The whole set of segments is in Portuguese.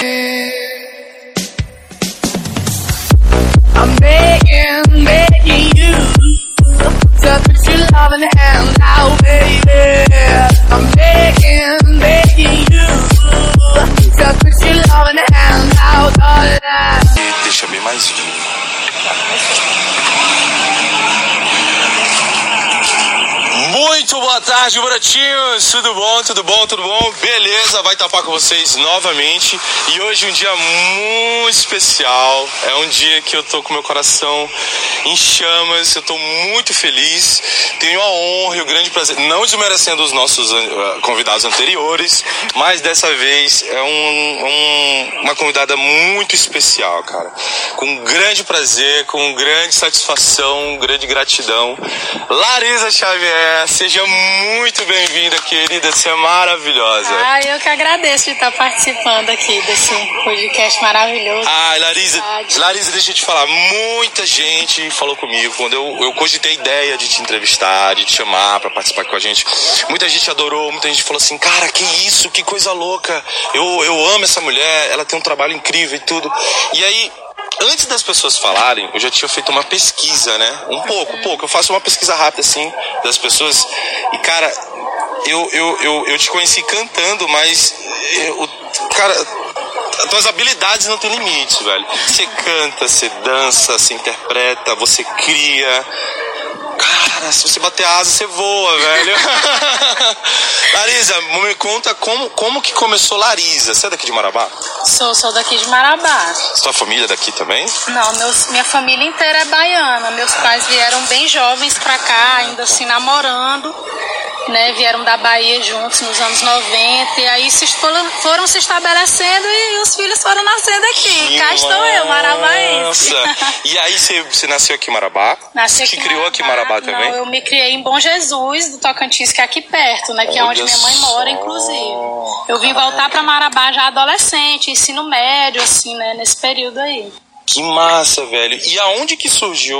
I'm begging, begging you to put your loving hand out, baby. I'm begging, begging you to put your loving hand out, darling. E deixa bem mais vivo. Muito boa tarde, Buratinhos! Tudo bom, tudo bom, tudo bom? Beleza, vai tapar com vocês novamente. E hoje um dia muito especial. É um dia que eu tô com meu coração em chamas, eu tô muito feliz. Tenho a honra e o grande prazer, não desmerecendo os nossos eh, convidados anteriores, mas dessa vez é um- um- uma convidada muito especial, cara. Com grande prazer, com grande satisfação, grande gratidão. Larisa Xavier, seja muito bem-vinda, querida. Você é maravilhosa. Ah, eu que agradeço de estar participando aqui desse podcast maravilhoso. Ai, Larisa. Larisa, deixa eu te falar, muita gente falou comigo quando eu, eu cogitei a ideia de te entrevistar, de te chamar pra participar com a gente. Muita gente adorou, muita gente falou assim, cara, que isso, que coisa louca. Eu, eu amo essa mulher, ela tem um trabalho incrível e tudo. E aí, antes das pessoas falarem, eu já tinha feito uma pesquisa, né? Um pouco, um pouco. Eu faço uma pesquisa rápida assim das pessoas. E, cara, eu, eu, eu, eu te conheci cantando, mas eu, cara, as tuas habilidades não têm limites, velho. Você canta, você dança, você interpreta, você cria. Cara, se você bater asa, você voa, velho. Larisa, me conta como, como que começou Larisa. Você é daqui de Marabá? Sou, sou daqui de Marabá. Sua família é daqui também? Não, meus, minha família inteira é baiana. Meus pais vieram bem jovens pra cá, ainda assim namorando. Né, vieram da Bahia juntos nos anos 90 e aí se foram, se estabelecendo e os filhos foram nascendo aqui. Cá estou eu, marabaense. E aí você, você nasceu aqui em Marabá? Nasci aqui em criou aqui em Marabá também? Não, eu me criei em Bom Jesus, do Tocantins, que é aqui perto, né? Que é onde Olha minha mãe mora, inclusive. Eu vim voltar pra Marabá já adolescente, ensino médio, assim, né? Nesse período aí. Que massa, velho. E aonde que surgiu,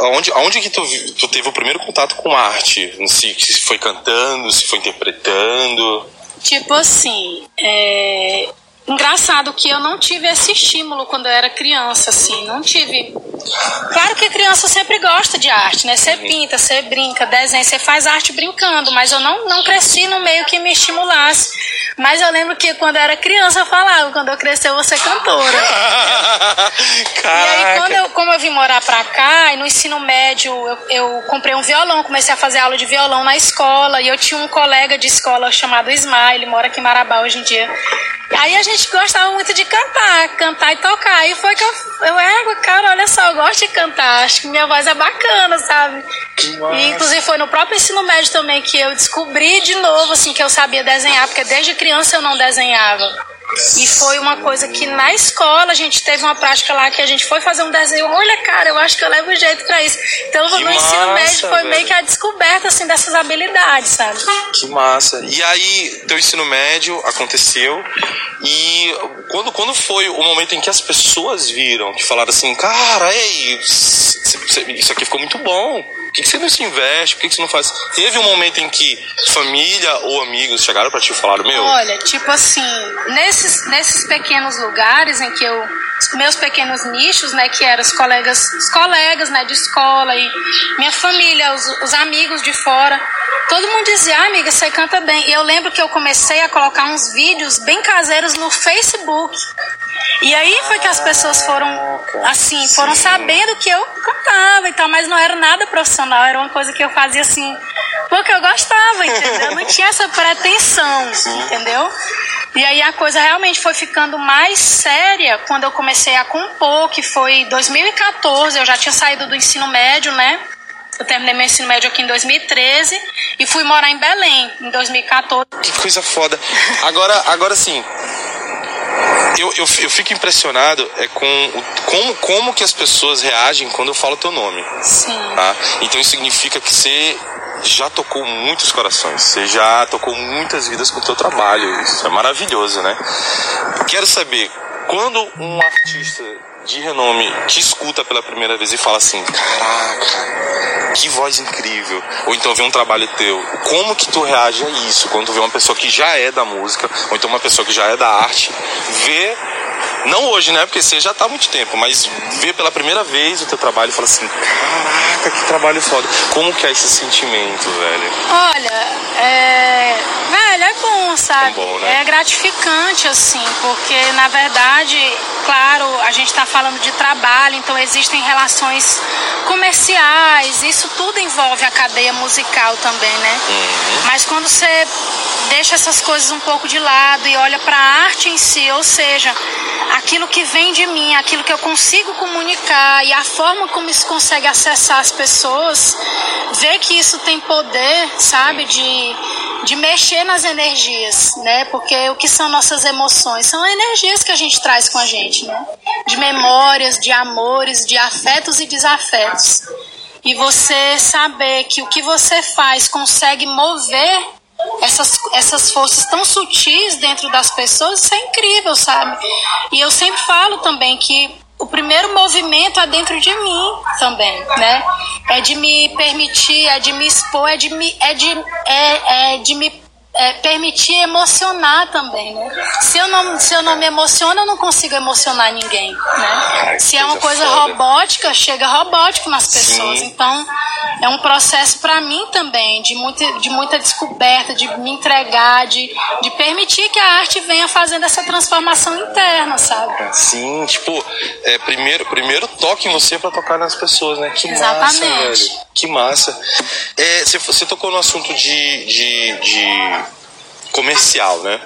aonde, aonde que tu, tu teve o primeiro contato com arte? Se, se foi cantando, se foi interpretando? Tipo assim, é... Engraçado que eu não tive esse estímulo quando eu era criança, assim, não tive. Claro que criança sempre gosta de arte, né? Você pinta, você brinca, desenha, você faz arte brincando, mas eu não, não cresci no meio que me estimulasse. Mas eu lembro que quando eu era criança eu falava, quando eu crescer eu vou ser cantora. E aí, quando Caraca. eu, como eu vim morar pra cá, e no ensino médio, eu, eu comprei um violão, comecei a fazer aula de violão na escola, e eu tinha um colega de escola chamado Ismael, ele mora aqui em Marabá hoje em dia. Aí a gente gostava muito de cantar, cantar e tocar. Aí foi que eu, eu é, cara, olha só, eu gosto de cantar, acho que minha voz é bacana, sabe? E inclusive foi no próprio ensino médio também que eu descobri de novo, assim, que eu sabia desenhar, porque desde criança eu não desenhava. E foi uma coisa que na escola a gente teve uma prática lá que a gente foi fazer um desenho. Olha, cara, eu acho que eu levo jeito pra isso. Então Que no ensino massa, médio foi velho. meio que a descoberta assim dessas habilidades, sabe? Que massa. E aí, teu ensino médio aconteceu. E quando, quando foi o momento em que as pessoas viram, que falaram assim, cara, ei, isso aqui ficou muito bom. Por que, que você não se investe? Por que, que você não faz? Teve um momento em que família ou amigos chegaram pra ti e falaram, meu, Olha, tipo assim, nesses, nesses pequenos lugares em que eu. Meus pequenos nichos, né, que eram os colegas, os colegas, né, de escola e minha família, os, os amigos de fora, todo mundo dizia, ah, amiga, você canta bem. E eu lembro que eu comecei a colocar uns vídeos bem caseiros no Facebook. E aí foi que as pessoas foram, assim, foram sabendo que eu cantava e tal, mas não era nada profissional, era uma coisa que eu fazia assim, porque eu gostava, entendeu? Não tinha essa pretensão, entendeu? E aí a coisa realmente foi ficando mais séria quando eu comecei a compor, que foi em 2014, eu já tinha saído do ensino médio, né? Eu terminei meu ensino médio aqui em 2013 e fui morar em Belém em 2014. que coisa foda. Agora, agora sim. Eu, eu, eu fico impressionado é com o, como, como que as pessoas reagem quando eu falo teu nome. Sim. Tá? Então isso significa que você já tocou muitos corações, você já tocou muitas vidas com o teu trabalho. Isso é maravilhoso, né? Quero saber Quando um artista de renome te escuta pela primeira vez e fala assim: Caraca, que voz incrível. Ou então vê um trabalho teu. Como que tu reage a isso? Quando tu vê uma pessoa que já é da música, ou então uma pessoa que já é da arte, vê não hoje, né? Porque você já tá há muito tempo, mas vê pela primeira vez o teu trabalho e fala assim: caraca, que trabalho foda. Como que é esse sentimento, velho? Olha, é. Velho, é bom, sabe? É bom, né? É gratificante, assim, porque na verdade, claro, a gente tá falando de trabalho, então existem relações comerciais, isso tudo envolve a cadeia musical também, né? Uhum. Mas quando você deixa essas coisas um pouco de lado e olha para a arte em si, ou seja, aquilo que vem de mim, aquilo que eu consigo comunicar e a forma como isso consegue acessar as pessoas, ver que isso tem poder, sabe, de, de mexer nas energias, né? Porque o que são nossas emoções? São energias que a gente traz com a gente, né? De memórias, de amores, de afetos e desafetos. E você saber que o que você faz consegue mover essas, essas forças tão sutis dentro das pessoas, isso é incrível, sabe? E eu sempre falo também que o primeiro movimento é dentro de mim também, né? É de me permitir, é de me expor, é de me, é de, é, é de me é, permitir emocionar também, né? Se eu não, se eu não me emociono, eu não consigo emocionar ninguém, né? Se é uma coisa robótica, chega robótico nas pessoas. Sim. Então, é um processo para mim também de muita, de muita descoberta, de me entregar, de, de permitir que a arte venha fazendo essa transformação interna, sabe? Sim, tipo, é, primeiro, primeiro toque em você pra tocar nas pessoas, né? Que massa, Exatamente. velho. Que massa. É, você, você tocou no assunto de, de, de comercial, né?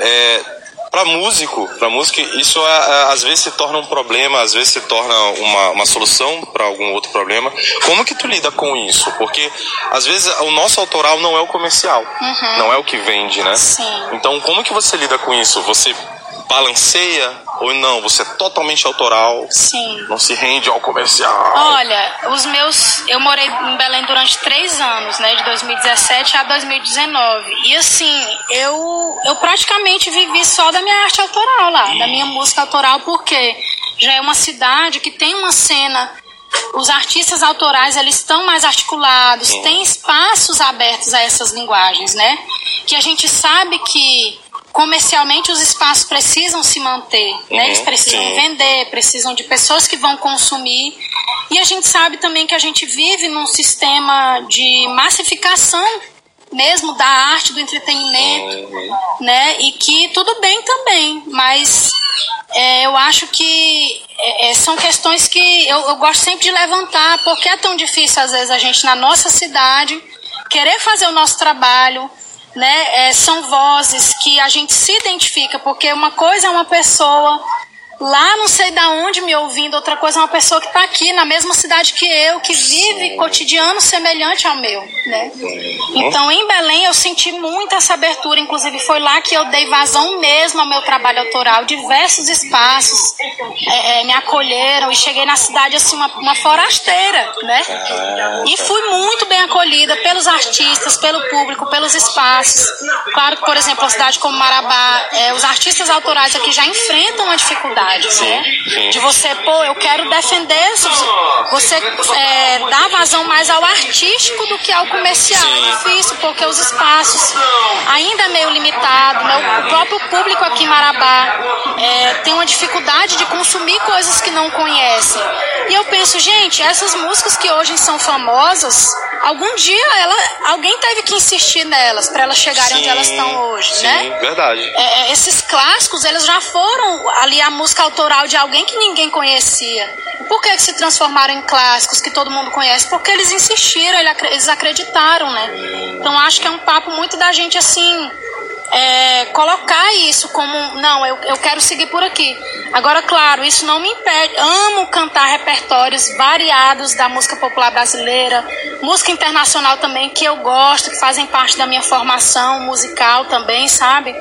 É, para músico, para músico, isso às vezes se torna um problema, às vezes se torna uma, uma solução para algum outro problema. Como que tu lida com isso? Porque às vezes o nosso autoral não é o comercial, não é o que vende, né? Sim. Então como que você lida com isso? Você balanceia ou não? Você é totalmente autoral? Sim. Não se rende ao comercial? Olha, os meus. Eu morei em Belém durante três anos, né? De 2017 a 2019. E assim, eu, eu praticamente vivi só da minha arte autoral lá, da minha música autoral, porque já é uma cidade que tem uma cena. Os artistas autorais eles estão mais articulados, tem espaços abertos a essas linguagens, né? Que a gente sabe que comercialmente os espaços precisam se manter, né? Eles Uhum, precisam sim. vender, precisam de pessoas que vão consumir. E a gente sabe também que a gente vive num sistema de massificação mesmo da arte, do entretenimento, né? E que tudo bem também, mas é, eu acho que é, é, são questões que eu, eu gosto sempre de levantar, porque é tão difícil às vezes a gente na nossa cidade querer fazer o nosso trabalho, né? É, são vozes que a gente se identifica, porque uma coisa é uma pessoa lá não sei da onde me ouvindo, outra coisa é uma pessoa que está aqui na mesma cidade que eu, que vive cotidiano semelhante ao meu, né? Então em Belém eu senti muito essa abertura, inclusive foi lá que eu dei vazão mesmo ao meu trabalho autoral, diversos espaços é, é, me acolheram. E cheguei na cidade assim uma, uma forasteira, né? E fui muito bem acolhida pelos artistas, pelo público, pelos espaços. Claro que, por exemplo, a cidade como Marabá, é, os artistas autorais aqui já enfrentam a dificuldade, né? sim. De você, pô, eu quero defender, você é, dá vazão mais ao artístico do que ao comercial. Sim. É difícil, porque os espaços ainda é meio limitado, né? O próprio público aqui em Marabá é, tem uma dificuldade de consumir coisas que não conhecem. E eu penso, gente, essas músicas que hoje são famosas, algum dia ela, alguém teve que insistir nelas para elas chegarem onde elas estão hoje, sim, né? verdade. É, é, esses clássicos, eles já foram ali a música autoral de alguém que ninguém conhecia. Por que, que se transformaram em clássicos que todo mundo conhece? Porque eles insistiram, eles acreditaram, né? Então acho que é um papo muito da gente assim. É, colocar isso como não, eu, eu quero seguir por aqui. Agora, claro, isso não me impede. Amo cantar repertórios variados da música popular brasileira, música internacional também, que eu gosto, que fazem parte da minha formação musical também, sabe?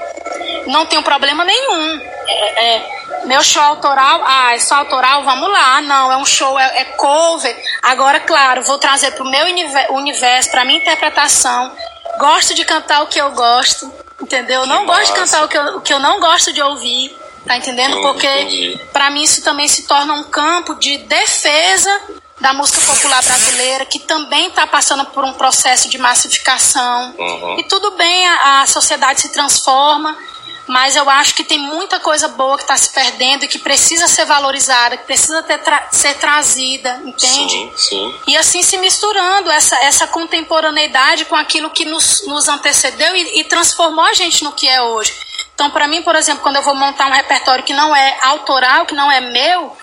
Não tenho problema nenhum. É, é, meu show autoral, ah, é só autoral, vamos lá. Não, é um show, é, é cover. Agora, claro, vou trazer para o meu univer- universo, para minha interpretação. Gosto de cantar o que eu gosto, entendeu? não gosto de massa. cantar o que eu, o que eu não gosto de ouvir. Tá entendendo? Porque para mim isso também se torna um campo de defesa da música popular brasileira, que também está passando por um processo de massificação. Uhum. E tudo bem, a, a sociedade se transforma, mas eu acho que tem muita coisa boa que está se perdendo e que precisa ser valorizada, que precisa tra- ser trazida, entende? Sim, sim. E assim se misturando essa, essa contemporaneidade com aquilo que nos, nos antecedeu e, e transformou a gente no que é hoje. Então, para mim, por exemplo, quando eu vou montar um repertório que não é autoral, que não é meu,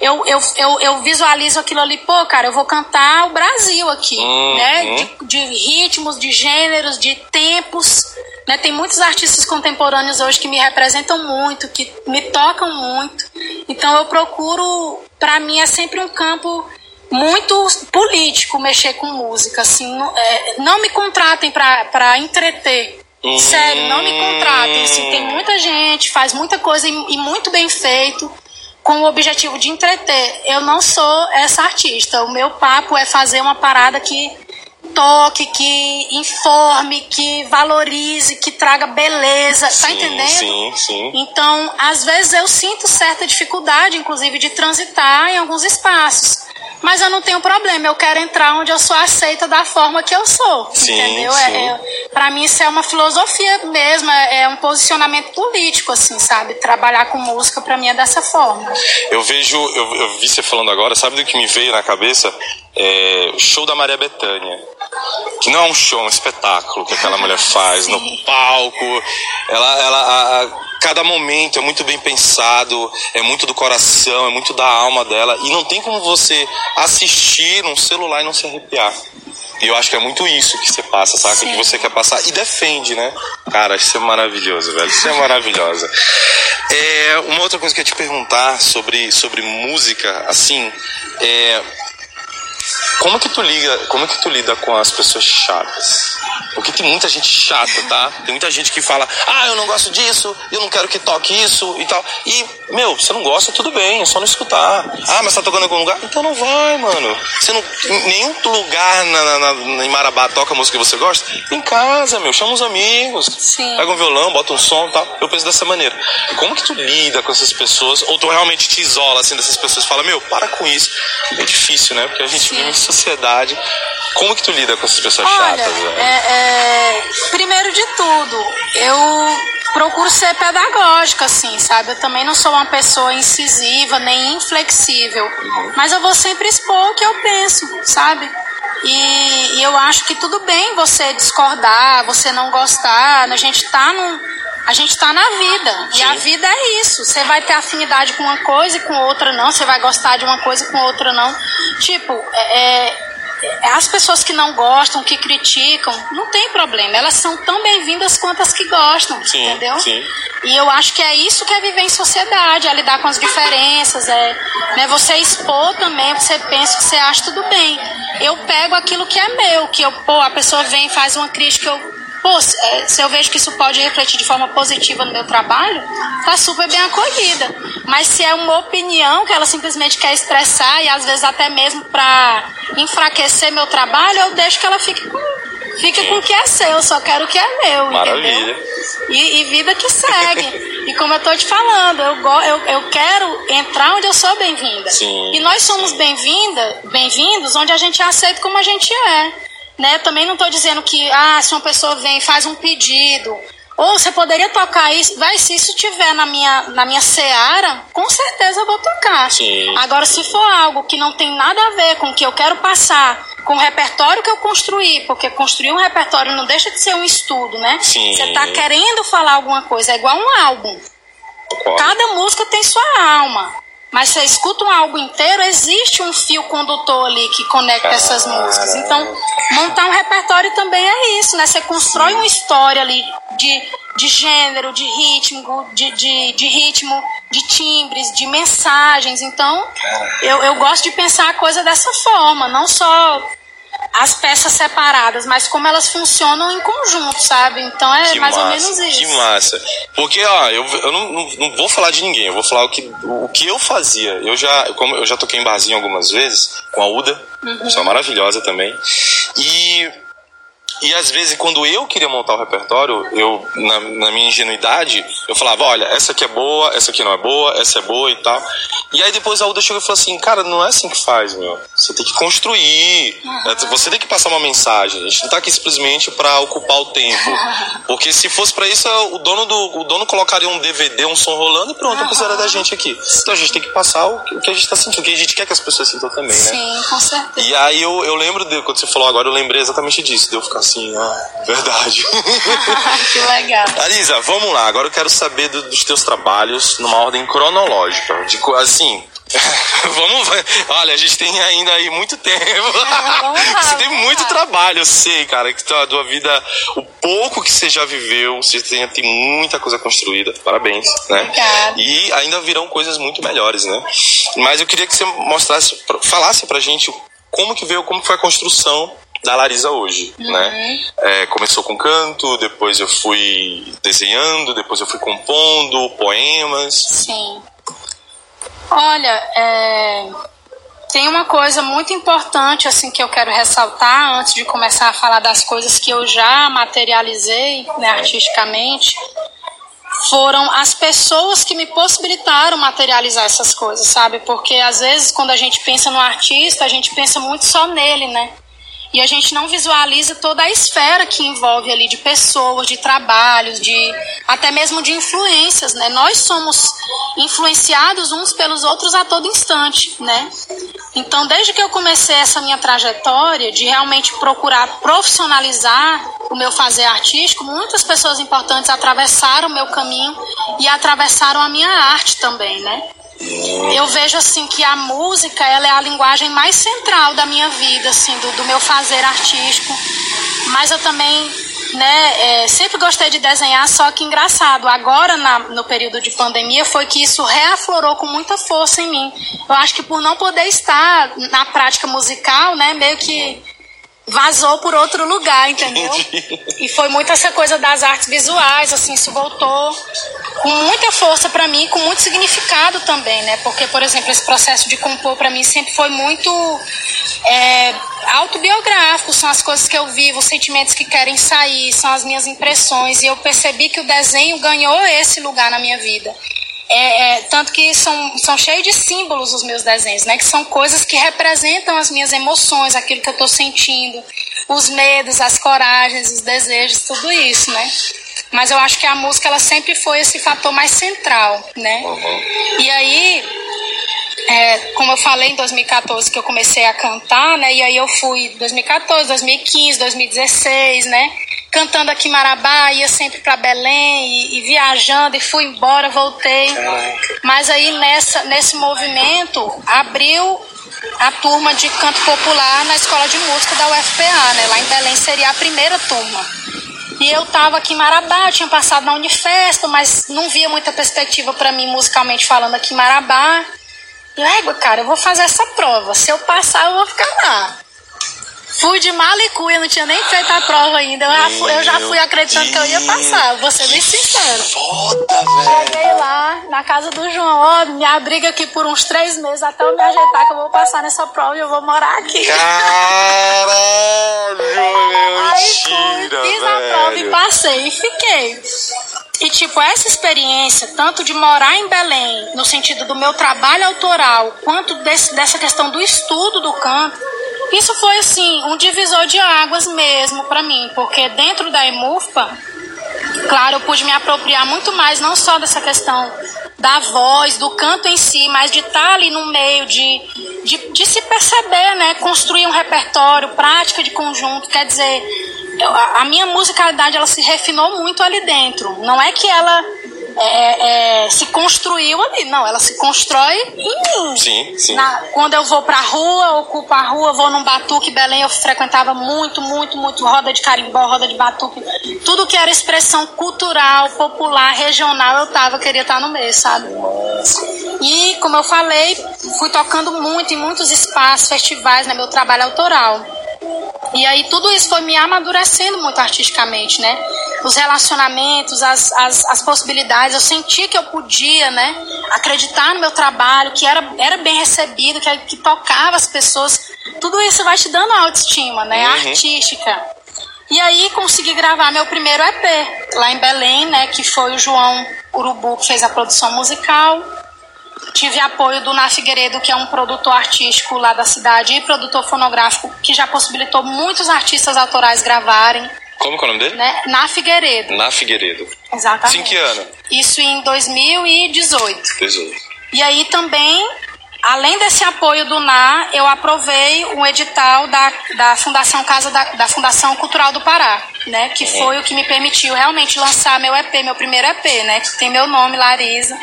eu, eu, eu, eu visualizo aquilo ali, pô, cara, eu vou cantar o Brasil aqui, Uhum. né? De, de ritmos, de gêneros, de tempos. Né? Tem muitos artistas contemporâneos hoje que me representam muito, que me tocam muito. Então eu procuro, para mim é sempre um campo muito político mexer com música. Assim, não, é, não me contratem para entreter. Hum. Sério, não me contratem. Assim, tem muita gente, faz muita coisa e, e muito bem feito com o objetivo de entreter. Eu não sou essa artista. O meu papo é fazer uma parada que toque, que informe, que valorize, que traga beleza. tá Sim, entendendo? sim, sim. Então, às vezes eu sinto certa dificuldade, inclusive, de transitar em alguns espaços. Mas eu não tenho problema, eu quero entrar onde eu sou aceita da forma que eu sou. Sim, entendeu? sim. É, é, pra mim isso é uma filosofia mesmo, é, é um posicionamento político, assim, sabe? Trabalhar com música pra mim é dessa forma. Eu vejo, eu, eu vi você falando agora, sabe do que me veio na cabeça? É, o show da Maria Bethânia. Que não é um show, é um espetáculo que aquela mulher faz no palco. Ela, ela, a- a- cada momento é muito bem pensado, é muito do coração, é muito da alma dela. E não tem como você assistir num celular e não se arrepiar. E eu acho que é muito isso que você passa, saca? Sim. Que você quer passar e defende, né? Cara, isso é maravilhoso, velho. Isso é maravilhosa. É, uma outra coisa que eu ia te perguntar sobre, sobre música, assim, é. Como que tu liga, como que tu lida com as pessoas chatas? Porque tem muita gente chata, tá? Tem muita gente que fala, ah, eu não gosto disso, eu não quero que toque isso e tal. E, meu, você não gosta, tudo bem, é só não escutar. Ah, mas tá tocando em algum lugar? Então não vai, mano. Você não. Em nenhum lugar na, na, na- em Marabá toca a música que você gosta? Em casa, meu, chama os amigos. Sim. Pega um violão, bota um som e tal. Eu penso dessa maneira. Como que tu lida com essas pessoas? Ou tu realmente te isola assim dessas pessoas? Fala, meu, para com isso. É difícil, né? Porque a gente Sim. Em sociedade. Como que tu lida com essas pessoas Olha, chatas, velho? é, é, primeiro de tudo, eu procuro ser pedagógica, assim, sabe? Eu também não sou uma pessoa incisiva nem inflexível, mas eu vou sempre expor o que eu penso, sabe? E, e eu acho que tudo bem você discordar, você não gostar, a gente tá num, a gente tá na vida. E a Sim. vida é isso. Você vai ter afinidade com uma coisa e com outra não. Você vai gostar de uma coisa e com outra não. Tipo, é, é, as pessoas que não gostam, que criticam, não tem problema. Elas são tão bem-vindas quanto as que gostam, Sim, entendeu? sim. E eu acho que é isso que é viver em sociedade, é lidar com as diferenças, é né, você expor também, você pensa que você acha tudo bem. Eu pego aquilo que é meu, que eu, pô, a pessoa vem e faz uma crítica, eu Pô, se é, se eu vejo que isso pode refletir de forma positiva no meu trabalho, tá super bem acolhida. Mas se é uma opinião que ela simplesmente quer estressar e às vezes até mesmo pra enfraquecer meu trabalho, eu deixo que ela fique com, fique com o que é seu, eu só quero o que é meu, Maravilha. entendeu? E, e vida que segue. e como eu tô te falando, eu, go- eu, eu quero entrar onde eu sou bem-vinda. E nós somos bem-vinda, bem-vindos onde a gente é aceito como a gente é. Né? Também não estou dizendo que ah, se uma pessoa vem e faz um pedido, ou você poderia tocar isso, vai, se isso tiver na minha, na minha seara, com certeza eu vou tocar. Sim. Agora, se for algo que não tem nada a ver com o que eu quero passar, com o repertório que eu construí, porque construir um repertório não deixa de ser um estudo, né? Sim. Você está querendo falar alguma coisa, é igual um álbum. Cada música tem sua alma. Mas você escuta um álbum inteiro, existe um fio condutor ali que conecta essas músicas. Então, montar um repertório também é isso, né? Você constrói uma história ali de, de gênero, de ritmo, de, de, de ritmo, de timbres, de mensagens. Então, eu, eu gosto de pensar a coisa dessa forma, não só as peças separadas, mas como elas funcionam em conjunto, sabe? Então é Que mais massa, ou menos isso. Que massa. Porque, ó, eu, eu não, não, não vou falar de ninguém, eu vou falar o que, o que eu fazia. Eu já, como eu já toquei em barzinho algumas vezes, com a Uda, Uhum. pessoa maravilhosa também. E E às vezes, quando eu queria montar o repertório, eu, na, na, minha ingenuidade, eu falava: olha, essa aqui é boa, essa aqui não é boa, essa é boa e tal. E aí depois a Uda chegou e falou assim: cara, não é assim que faz, meu. Você tem que construir, uhum. você tem que passar uma mensagem. A gente não tá aqui simplesmente para ocupar o tempo. Porque se fosse para isso, o dono, do, o dono colocaria um DVD, um som rolando e pronto, uhum. precisaria da gente aqui. Então a gente tem que passar o que, o que a gente tá sentindo, o que a gente quer que as pessoas sintam também, né? Sim, com certeza. E aí eu, eu lembro, de, quando você falou agora, eu lembrei exatamente disso, de eu ficar assim, ah, verdade. que legal. Alisa, vamos lá, agora eu quero saber do, dos teus trabalhos numa ordem cronológica. De, assim, Vamos ver. Olha, a gente tem ainda aí muito tempo. É, você tem muito trabalho, eu sei, cara, que a tua vida, o pouco que você já viveu, você tem, tem muita coisa construída. Parabéns, né? Obrigada. E ainda virão coisas muito melhores, né? Mas eu queria que você mostrasse, falasse pra gente como que veio, como foi a construção da Larisa hoje, uhum. né? É, começou com canto, depois eu fui desenhando, depois eu fui compondo poemas. Sim. Olha, é, tem uma coisa muito importante assim que eu quero ressaltar antes de começar a falar das coisas que eu já materializei né, artisticamente foram as pessoas que me possibilitaram materializar essas coisas, sabe? Porque às vezes quando a gente pensa no artista, a gente pensa muito só nele, né? E a gente não visualiza toda a esfera que envolve ali de pessoas, de trabalhos, de até mesmo de influências, né? Nós somos influenciados uns pelos outros a todo instante, né? Então, desde que eu comecei essa minha trajetória de realmente procurar profissionalizar o meu fazer artístico, muitas pessoas importantes atravessaram o meu caminho e atravessaram a minha arte também, né? Eu vejo assim que a música ela é a linguagem mais central da minha vida, assim, do, do meu fazer artístico. Mas eu também, né, é, sempre gostei de desenhar, só que engraçado, agora na, no período de pandemia foi que isso reaflorou com muita força em mim. Eu acho que por não poder estar na prática musical, né, meio que vazou por outro lugar, entendeu? E foi muito essa coisa das artes visuais, assim, isso voltou com muita força para mim, com muito significado também, né? Porque, por exemplo, esse processo de compor para mim sempre foi muito é, autobiográfico, são as coisas que eu vivo, os sentimentos que querem sair, são as minhas impressões, e eu percebi que o desenho ganhou esse lugar na minha vida. É, é, tanto que são, são cheios de símbolos os meus desenhos, né? Que são coisas que representam as minhas emoções, aquilo que eu estou sentindo, os medos, as coragens, os desejos, tudo isso, né? Mas eu acho que a música ela sempre foi esse fator mais central, né? Uhum. E aí, é, como eu falei em 2014 que eu comecei a cantar, né? E aí eu fui 2014, 2015, 2016, né? Cantando aqui em Marabá, ia sempre para Belém e, e, viajando e fui embora, voltei. Mas aí nessa, nesse movimento abriu a turma de canto popular na escola de música da UFPA, né? Lá em Belém seria a primeira turma. E eu tava aqui em Marabá, tinha passado na Unifesp, mas não via muita perspectiva para mim musicalmente falando aqui em Marabá. E égua, cara, eu vou fazer essa prova. Se eu passar, eu vou ficar lá. Fui de malicuia, não tinha nem feito a prova ainda. Eu, já fui, eu já fui acreditando Deus. que eu ia passar, vou ser bem sincero. Foda, velho. Cheguei lá, na casa do João, ó, me abriga aqui por uns três meses até eu me ajeitar que eu vou passar nessa prova e eu vou morar aqui. Caralho, meu Aí fui, fiz velho. a prova e passei e fiquei. E, tipo, essa experiência, tanto de morar em Belém, no sentido do meu trabalho autoral, quanto desse, dessa questão do estudo do canto, isso foi assim um divisor de águas mesmo para mim, porque dentro da EMUFPA, claro, eu pude me apropriar muito mais não só dessa questão da voz, do canto em si, mas de estar ali no meio, de, de, de se perceber, né? Construir um repertório, prática de conjunto, quer dizer, a minha musicalidade ela se refinou muito ali dentro. Não é que ela é, é, se construiu ali. Não, ela se constrói em mim. Sim, sim. Na, quando eu vou pra rua, ocupo a rua, vou num batuque, Belém eu frequentava muito, muito, muito roda de carimbó, roda de batuque. Tudo que era expressão cultural, popular, regional, eu tava, queria estar no meio, sabe? E, como eu falei, fui tocando muito em muitos espaços, festivais, né, meu trabalho autoral. E aí tudo isso foi me amadurecendo muito artisticamente, né? Os relacionamentos, as, as, as possibilidades, eu senti que eu podia, né? Acreditar no meu trabalho, que era, era bem recebido, que, que tocava as pessoas. Tudo isso vai te dando autoestima, né? Uhum. Artística. E aí consegui gravar meu primeiro EP lá em Belém, né? Que foi o João Urubu que fez a produção musical. Tive apoio do Na Figueiredo, que é um produtor artístico lá da cidade e produtor fonográfico, que já possibilitou muitos artistas autorais gravarem. Como que é o nome dele? Né? Na Figueiredo. Na Figueiredo. Exatamente. Sim, que ano? Isso em 2018. 18. E aí também, além desse apoio do NA, eu aprovei um edital da, da Fundação Casa da, da Fundação Cultural do Pará, né? Que foi o que me permitiu realmente lançar meu EP, meu primeiro EP, né? Que tem meu nome, Larisa.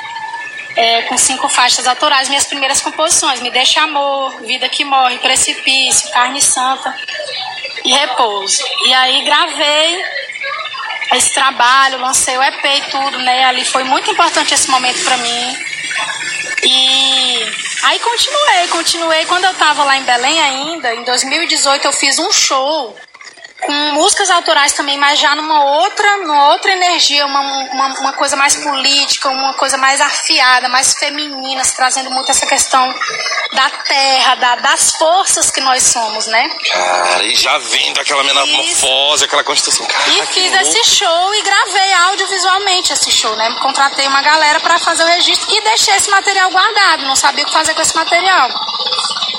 É, com cinco faixas autorais, minhas primeiras composições, Me Deixa Amor, Vida que Morre, Precipício, Carne Santa e Repouso. E aí gravei esse trabalho, lancei o EP e tudo, né? Ali foi muito importante esse momento para mim. E aí continuei, continuei. Quando eu tava lá em Belém ainda, em 2018 eu fiz um show com músicas autorais também, mas já numa outra, numa outra energia, uma, uma, uma, coisa mais política, uma coisa mais afiada, mais feminina, trazendo muito essa questão da terra, da, das forças que nós somos, né? Cara, e já vendo aquela metamorfose, aquela constituição. Cara, e fiz esse show e gravei audiovisualmente esse show, né? Contratei uma galera para fazer o registro e deixei esse material guardado, não sabia o que fazer com esse material.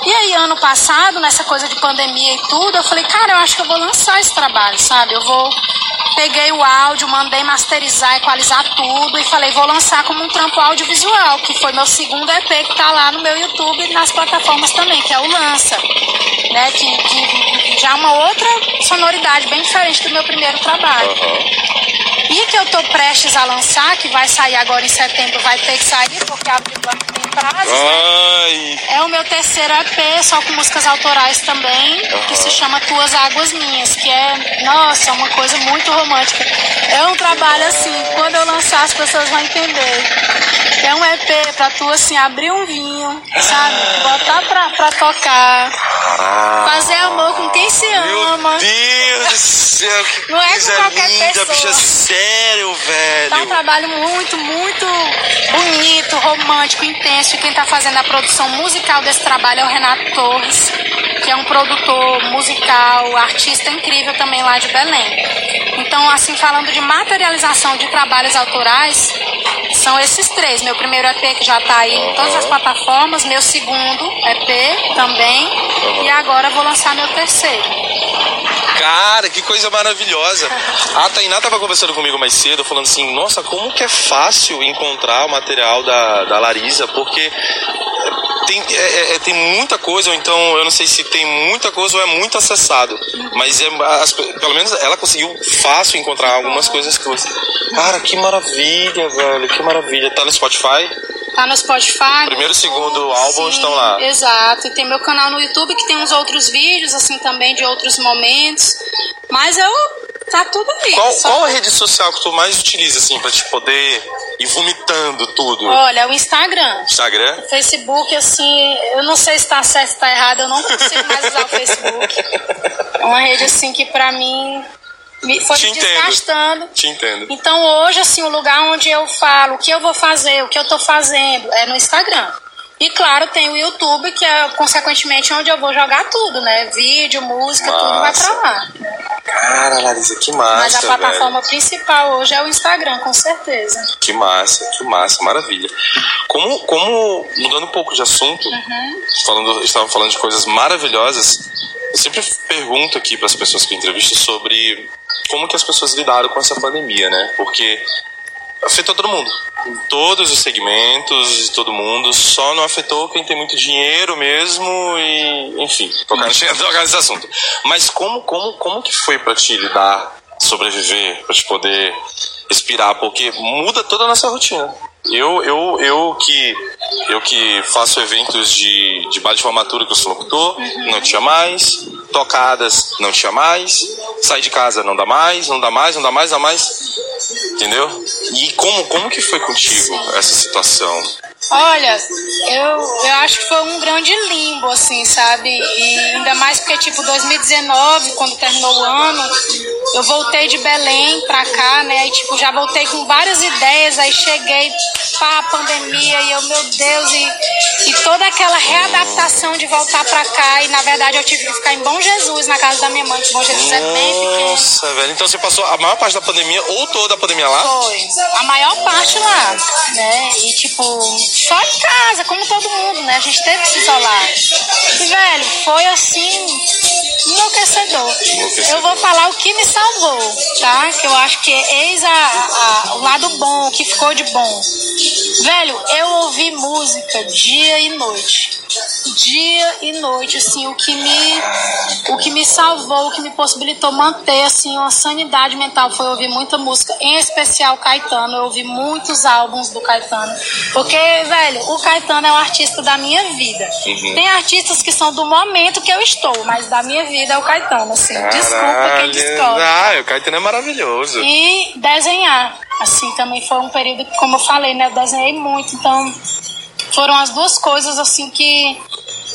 E aí, ano passado, nessa coisa de pandemia e tudo, eu falei, cara, eu acho que eu vou lançar esse trabalho, sabe? Eu vou. Peguei o áudio, mandei masterizar, equalizar tudo e falei, vou lançar como um trampo audiovisual, que foi meu segundo EP que tá lá no meu YouTube e nas plataformas também, que é o Lança. Né? Que, que já é uma outra sonoridade bem diferente do meu primeiro trabalho. E que eu tô prestes a lançar, que vai sair agora em setembro, vai ter que sair, porque abril tem prazo. Ai. É o meu terceiro EP, só com músicas autorais também, uhum. que se chama Tuas Águas Minhas, que é, nossa, uma coisa muito romântica. É um trabalho assim, quando eu lançar as pessoas vão entender. É um EP pra tu, assim, abrir um vinho, sabe? Botar pra, pra tocar. Fazer amor com quem se ama. Meu Deus do céu, que Não é com qualquer linda, pessoa. bicha, sério, velho. Tá um trabalho muito, muito bonito, romântico, intenso. E quem tá fazendo a produção musical desse trabalho é o Renato Torres, que é um produtor musical, artista incrível também lá de Belém. Então, assim, falando de materialização de trabalhos autorais, são esses três. Meu primeiro EP que já está aí em todas as plataformas, meu segundo EP também, e agora vou lançar meu terceiro. Cara, que coisa maravilhosa. A Tainá tava conversando comigo mais cedo, falando assim, nossa, como que é fácil encontrar o material da, da Larisa, porque tem, é, é, tem muita coisa, ou então eu não sei se tem muita coisa ou é muito acessado. Mas é, as, pelo menos ela conseguiu fácil encontrar algumas coisas que você. Cara, que maravilha, velho, que maravilha. Tá no Spotify? Tá no Spotify. Primeiro e segundo álbum Sim, estão lá. Exato. E tem meu canal no YouTube que tem uns outros vídeos, assim, também de outros momentos. Mas eu. Tá tudo aí. Qual, só- qual a rede social que tu mais utiliza, assim, pra te poder ir vomitando tudo? Olha, o Instagram. Instagram? Facebook, assim, eu não sei se tá certo, se tá errado, eu não consigo mais usar o Facebook. É uma rede, assim, que pra mim me, foi Te me entendo. desgastando. Te entendo. Então hoje, assim, o lugar onde eu falo o que eu vou fazer, o que eu tô fazendo, é no Instagram. E claro, tem o YouTube, que é consequentemente onde eu vou jogar tudo, né? Vídeo, música, tudo vai pra lá. Cara, Larissa, que massa, Mas a velho. plataforma principal hoje é o Instagram, com certeza. Que massa, que massa, maravilha. Como, como mudando um pouco de assunto, falando, estava falando de coisas maravilhosas, eu sempre pergunto aqui para as pessoas que eu entrevisto sobre como que as pessoas lidaram com essa pandemia, né? Porque afetou todo mundo, todos os segmentos, todo mundo, só não afetou quem tem muito dinheiro mesmo e, enfim, tocar, nesse assunto. Mas como, como, como que foi para te lidar, sobreviver, para te poder respirar, porque muda toda a nossa rotina. Eu, eu, eu que eu que faço eventos de, de baile de formatura que eu sou locutor, não tinha mais, tocadas não tinha mais, sair de casa não dá mais, não dá mais, não dá mais, não dá mais. Entendeu? E como, como que foi contigo essa situação? Olha, eu, eu acho que foi um grande limbo, assim, sabe? E ainda mais porque, tipo, 2019, quando terminou o ano, eu voltei de Belém pra cá, né? E, tipo, já voltei com várias ideias, aí cheguei, pá, pandemia, e eu, meu Deus, e, E toda aquela readaptação de voltar pra cá. E na verdade eu tive que ficar em Bom Jesus, na casa da minha mãe, que Bom Jesus é bem pequeno. Nossa, velho. Então você passou a maior parte da pandemia ou toda a pandemia lá? Foi. A maior parte lá, né? E tipo, só em casa, como todo mundo, né? A gente teve que se isolar. E, velho, foi assim, enlouquecedor. Enlouquecedor. Eu vou falar o que me salvou, tá? Que eu acho que eis a, a- o lado bom, o que ficou de bom. Velho, eu ouvi música dia e noite. Dia e noite, assim, o que me o que me salvou, o que me possibilitou manter assim uma sanidade mental foi ouvir muita música, em especial Caetano. Eu ouvi muitos álbuns do Caetano, porque velho, o Caetano é o artista da minha vida. Tem artistas que são do momento que eu estou, mas da minha vida é o Caetano, assim. Desculpa quem discorda Ah, o Caetano é maravilhoso. e desenhar. Assim, também foi um período que, como eu falei, né, eu desenhei muito, então foram as duas coisas assim que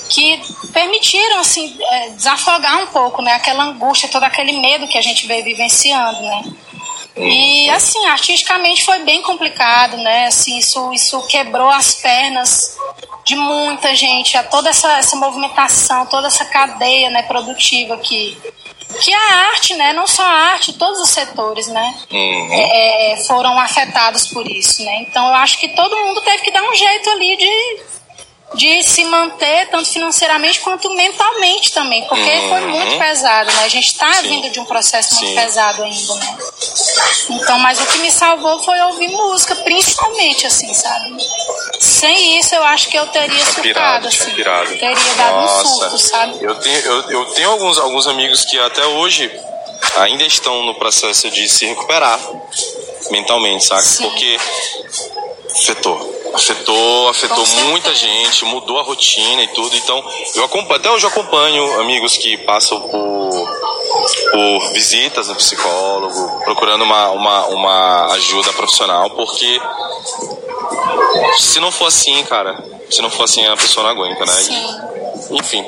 que permitiram assim é, desafogar um pouco, né, aquela angústia, todo aquele medo que a gente veio vivenciando, né? E assim, artisticamente foi bem complicado, né? Assim, isso, isso quebrou as pernas de muita gente, a toda essa, essa movimentação, toda essa cadeia né, produtiva que, que a arte, né? Não só a arte, todos os setores, né? Uhum. é, é, foram afetados por isso, né? Então eu acho que todo mundo teve que dar um jeito ali de, de se manter, tanto financeiramente quanto mentalmente também, porque foi muito pesado, né? A gente está vindo de um processo muito Sim. pesado ainda, né? Então, mas o que me salvou foi ouvir música, principalmente, assim, sabe? Sem isso, eu acho que eu teria surtado, assim. pirado. Teria dado um Nossa. surto, sabe? Eu tenho, eu, eu tenho alguns, alguns amigos que até hoje ainda estão no processo de se recuperar mentalmente, sabe? Porque afetou. Afetou, afetou muita gente, mudou a rotina e tudo. Então, eu acompanho, até hoje eu acompanho amigos que passam por, por visitas no psicólogo, procurando uma, uma, uma ajuda profissional, porque se não for assim, cara, se não for assim, a pessoa não aguenta, né? Sim. Enfim.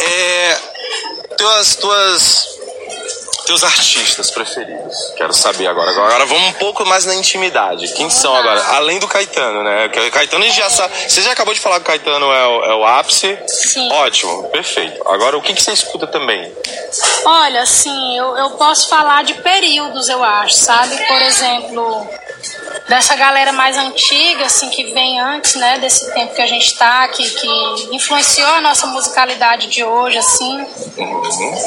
É, tuas, tuas, teus artistas preferidos. Quero saber agora. Agora vamos um pouco mais na intimidade. Quem são agora? Além do Caetano, né? Porque o Caetano já sabe. Você já acabou de falar que o Caetano é o, é o ápice. Sim. Ótimo, perfeito. Agora o que, que você escuta também? Olha, assim, eu, eu posso falar de períodos, eu acho, sabe? Por exemplo, dessa galera mais antiga, assim, que vem antes, né, desse tempo que a gente tá, que, que influenciou a nossa musicalidade de hoje, assim.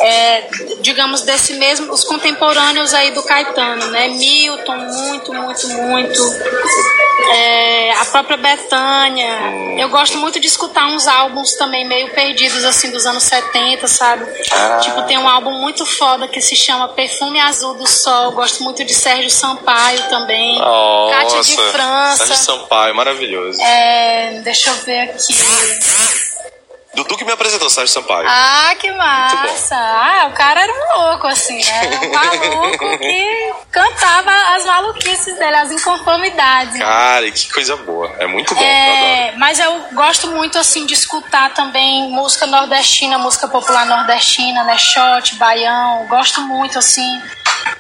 É, digamos, desse mesmo, os contemporâneos aí do Caetano, né? Milton, muito, muito, muito. É, a própria Betânia. Eu gosto muito de escutar uns álbuns também meio perdidos, assim, dos anos 70, sabe? Ah. Tipo, tem um álbum muito foda que se chama Perfume Azul do Sol. Gosto muito de Sérgio Sampaio também. Kátia de França. Sérgio Sampaio, maravilhoso. É, deixa eu ver aqui. Dudu que me apresentou, Sérgio Sampaio. Ah, que massa! Ah, o cara era um louco, assim, né? Era um maluco que cantava as maluquices dele, as inconformidades. Cara, que coisa boa. É muito bom, eu. É, mas eu gosto muito assim de escutar também música nordestina, música popular nordestina, né? Shot, baião, gosto muito assim.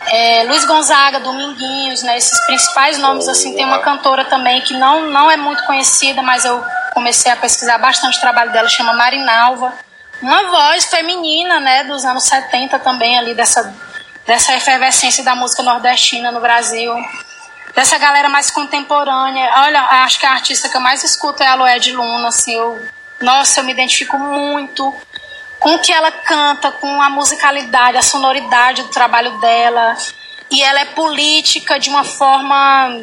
É, Luiz Gonzaga, Dominguinhos, né? Esses principais nomes assim. Tem uma cantora também que não não é muito conhecida, mas eu comecei a pesquisar bastante o trabalho dela, chama Marinalva. Uma voz feminina, né? Dos anos 70 também ali dessa dessa efervescência da música nordestina no Brasil dessa galera mais contemporânea. Olha, acho que a artista que eu mais escuto é a Loé de Luna, assim, eu, nossa, eu me identifico muito com o que ela canta, com a musicalidade, a sonoridade do trabalho dela. E ela é política de uma forma.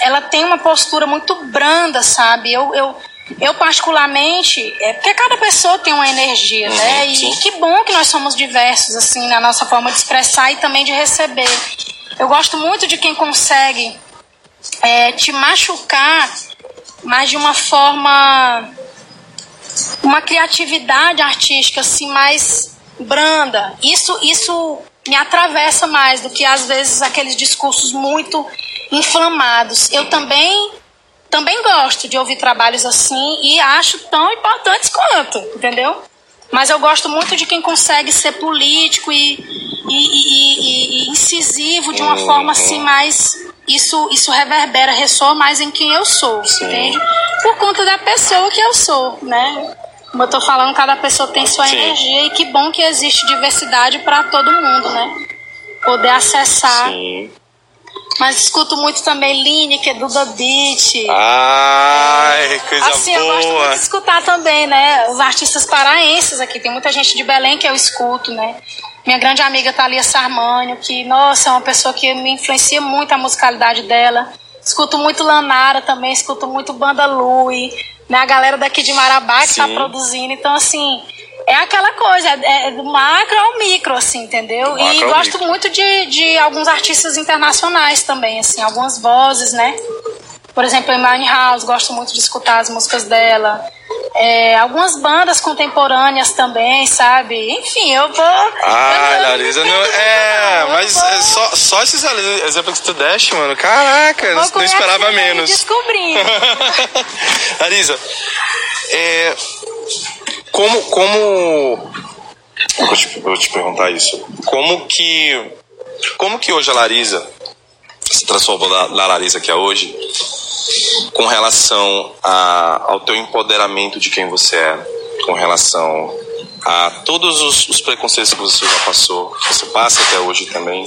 Ela tem uma postura muito branda, sabe? Eu, eu, eu particularmente. É porque cada pessoa tem uma energia, né? E sim. que bom que nós somos diversos, assim, na nossa forma de expressar e também de receber. Eu gosto muito de quem consegue é, te machucar, mas de uma forma. uma criatividade artística assim mais branda. Isso, isso me atravessa mais do que às vezes aqueles discursos muito inflamados. Eu também também gosto de ouvir trabalhos assim e acho tão importantes quanto, entendeu? Mas eu gosto muito de quem consegue ser político e, e, e- e- incisivo de uma forma assim mais. Isso, isso reverbera, ressoa mais em quem eu sou, entende? por conta da pessoa que eu sou, né? Como eu tô falando, cada pessoa tem sua Sim. energia e que bom que existe diversidade para todo mundo, né? Poder acessar. Sim. Mas escuto muito também Lineker, Duda Beat. Ai, coisa assim, eu gosto muito boa. de escutar também, né? Os artistas paraenses aqui. Tem muita gente de Belém que eu escuto, né? Minha grande amiga Thalia Sarmânio, que, nossa, é uma pessoa que me influencia muito a musicalidade dela. Escuto muito Lanara também, escuto muito Banda Lui, né? A galera daqui de Marabá que tá Sim. produzindo. Então, assim, é aquela coisa, é é do macro ao micro, assim, entendeu? E gosto micro. muito de, de alguns artistas internacionais também, assim, algumas vozes, né? Por exemplo, Amy House, gosto muito de escutar as músicas dela. É, algumas bandas contemporâneas também, sabe? Enfim, eu vou. Ai, eu Larissa, não, é, mas vou, é só, só esses exemplos que tu deste, mano. Caraca, não, não esperava menos. Descobrindo. Larissa, é, como, como, vou te, vou te perguntar isso, como que, como que hoje a Larissa se transformou na, na Larissa que é hoje, com relação a, ao teu empoderamento de quem você é, com relação a todos os, os preconceitos que você já passou, que você passa até hoje também.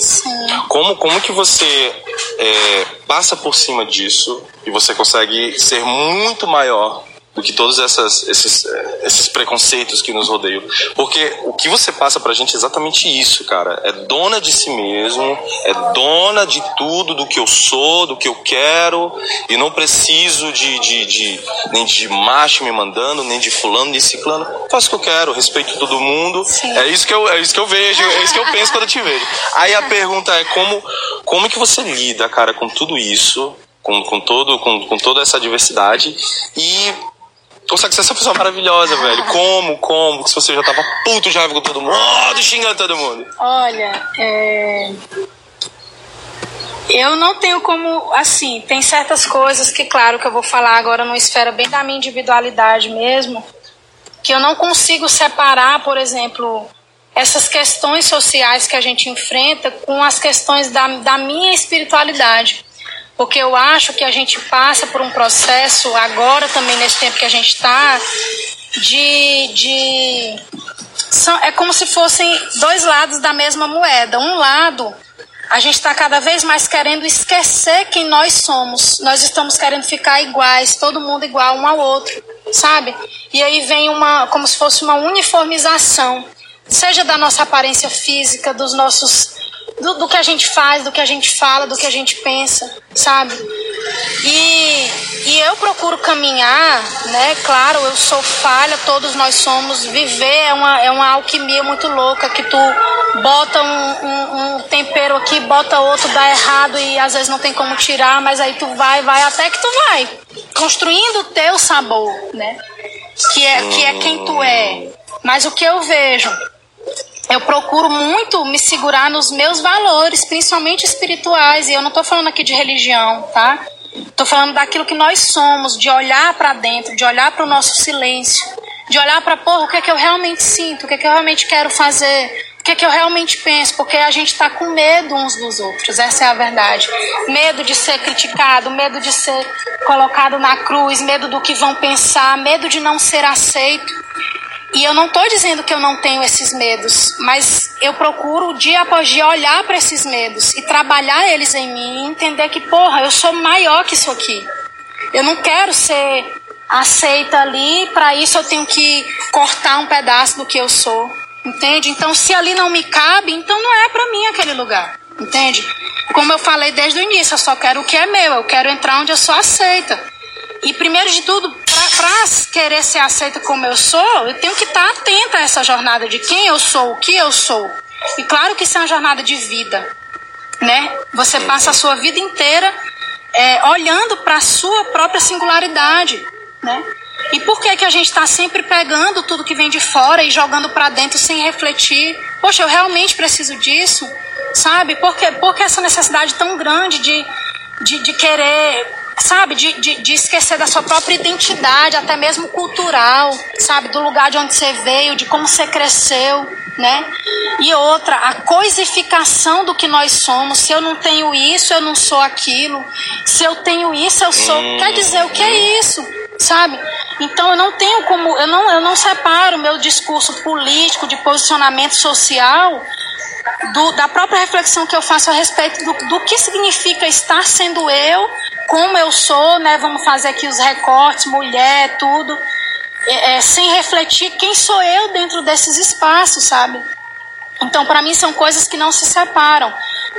Como, como que você é, passa por cima disso e você consegue ser muito maior do que todos essas, esses, eh, esses preconceitos que nos rodeiam. Porque o que você passa pra gente é exatamente isso, cara. É dona de si mesmo, é dona de tudo, do que eu sou, do que eu quero, e não preciso de, de, de nem de macho me mandando, nem de fulano, nem ciclano. Faço o que eu quero, respeito todo mundo. Sim. É isso que eu, é isso que eu vejo, é isso que eu penso quando eu te vejo. Aí a pergunta é como, como que você lida, cara, com tudo isso, com, com, todo, com, com toda essa diversidade e consegue ser essa pessoa maravilhosa, velho. Como, como? Se você já tava puto de raiva com todo mundo, xingando todo mundo. Olha, é... eu não tenho como, assim, tem certas coisas que, claro, que eu vou falar agora numa esfera bem da minha individualidade mesmo, que eu não consigo separar, por exemplo, essas questões sociais que a gente enfrenta com as questões da, da minha espiritualidade. Porque eu acho que a gente passa por um processo, agora também nesse tempo que a gente está, de, de é como se fossem dois lados da mesma moeda. Um lado, a gente está cada vez mais querendo esquecer quem nós somos. Nós estamos querendo ficar iguais, todo mundo igual um ao outro, sabe? E aí vem uma, como se fosse uma uniformização, seja da nossa aparência física, dos nossos, do, do que a gente faz, do que a gente fala, do que a gente pensa, sabe? E, e eu procuro caminhar, né? Claro, eu sou falha, todos nós somos. Viver é uma, é uma alquimia muito louca que tu bota um, um, um tempero aqui, bota outro, dá errado e às vezes não tem como tirar, mas aí tu vai, vai até que tu vai construindo o teu sabor, né? Que é, que é quem tu é. Mas o que eu vejo eu procuro muito me segurar nos meus valores, principalmente espirituais, e eu não estou falando aqui de religião, tá? Estou falando daquilo que nós somos, de olhar para dentro, de olhar para o nosso silêncio, de olhar para, porra, o que é que eu realmente sinto, o que é que eu realmente quero fazer, o que é que eu realmente penso, porque a gente está com medo uns dos outros, essa é a verdade. Medo de ser criticado, medo de ser colocado na cruz, medo do que vão pensar, medo de não ser aceito. E eu não estou dizendo que eu não tenho esses medos, mas eu procuro dia após dia olhar para esses medos e trabalhar eles em mim e entender que, porra, eu sou maior que isso aqui. Eu não quero ser aceita ali, para isso eu tenho que cortar um pedaço do que eu sou. Entende? Então, se ali não me cabe, então não é para mim aquele lugar. Entende? Como eu falei desde o início, eu só quero o que é meu, eu quero entrar onde eu sou aceita. E primeiro de tudo, para querer ser aceita como eu sou, eu tenho que estar atenta a essa jornada de quem eu sou, o que eu sou. E claro que isso é uma jornada de vida, né? Você passa a sua vida inteira é, olhando para a sua própria singularidade, né? E por que que a gente está sempre pegando tudo que vem de fora e jogando para dentro sem refletir? Poxa, eu realmente preciso disso, sabe? Por que, por que essa necessidade tão grande de, de, de querer sabe, de, de, de, esquecer da sua própria identidade, até mesmo cultural, sabe, do lugar de onde você veio, de como você cresceu, né? E outra, a coisificação do que nós somos. Se eu não tenho isso, eu não sou aquilo. Se eu tenho isso, eu sou. Quer dizer, o que é isso? Sabe? Então eu não tenho como, eu não, eu não separo meu discurso político de posicionamento social do, da própria reflexão que eu faço a respeito do, do que significa estar sendo eu, como eu sou, né? Vamos fazer aqui os recortes, mulher, tudo, é, é, sem refletir quem sou eu dentro desses espaços, sabe? Então, para mim, são coisas que não se separam.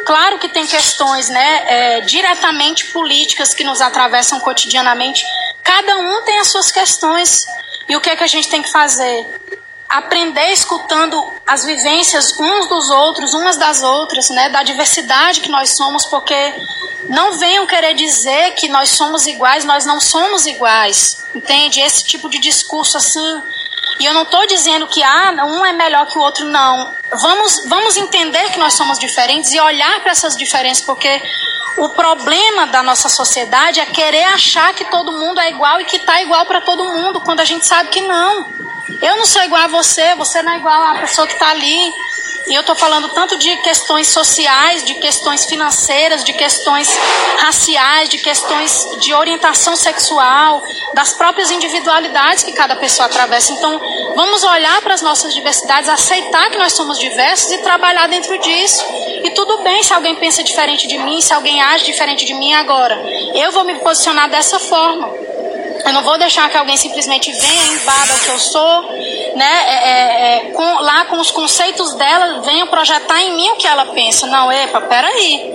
Claro que tem questões né, é, diretamente políticas que nos atravessam cotidianamente. Cada um tem as suas questões. E o que é que a gente tem que fazer? Aprender escutando as vivências uns dos outros, umas das outras, né, da diversidade que nós somos, porque não venham querer dizer que nós somos iguais, nós não somos iguais. Entende? Esse tipo de discurso assim e eu não estou dizendo que ah, um é melhor que o outro, não. Vamos, vamos entender que nós somos diferentes e olhar para essas diferenças, porque o problema da nossa sociedade é querer achar que todo mundo é igual e que está igual para todo mundo, quando a gente sabe que não. Eu não sou igual a você, você não é igual à pessoa que está ali. E eu estou falando tanto de questões sociais, de questões financeiras, de questões raciais, de questões de orientação sexual, das próprias individualidades que cada pessoa atravessa. Então, vamos olhar para as nossas diversidades, aceitar que nós somos diversos e trabalhar dentro disso. E tudo bem se alguém pensa diferente de mim, se alguém age diferente de mim agora. Eu vou me posicionar dessa forma. Eu não vou deixar que alguém simplesmente venha e invada o que eu sou, né? É, é, é, com, lá com os conceitos dela, venha projetar em mim o que ela pensa. Não, epa, peraí.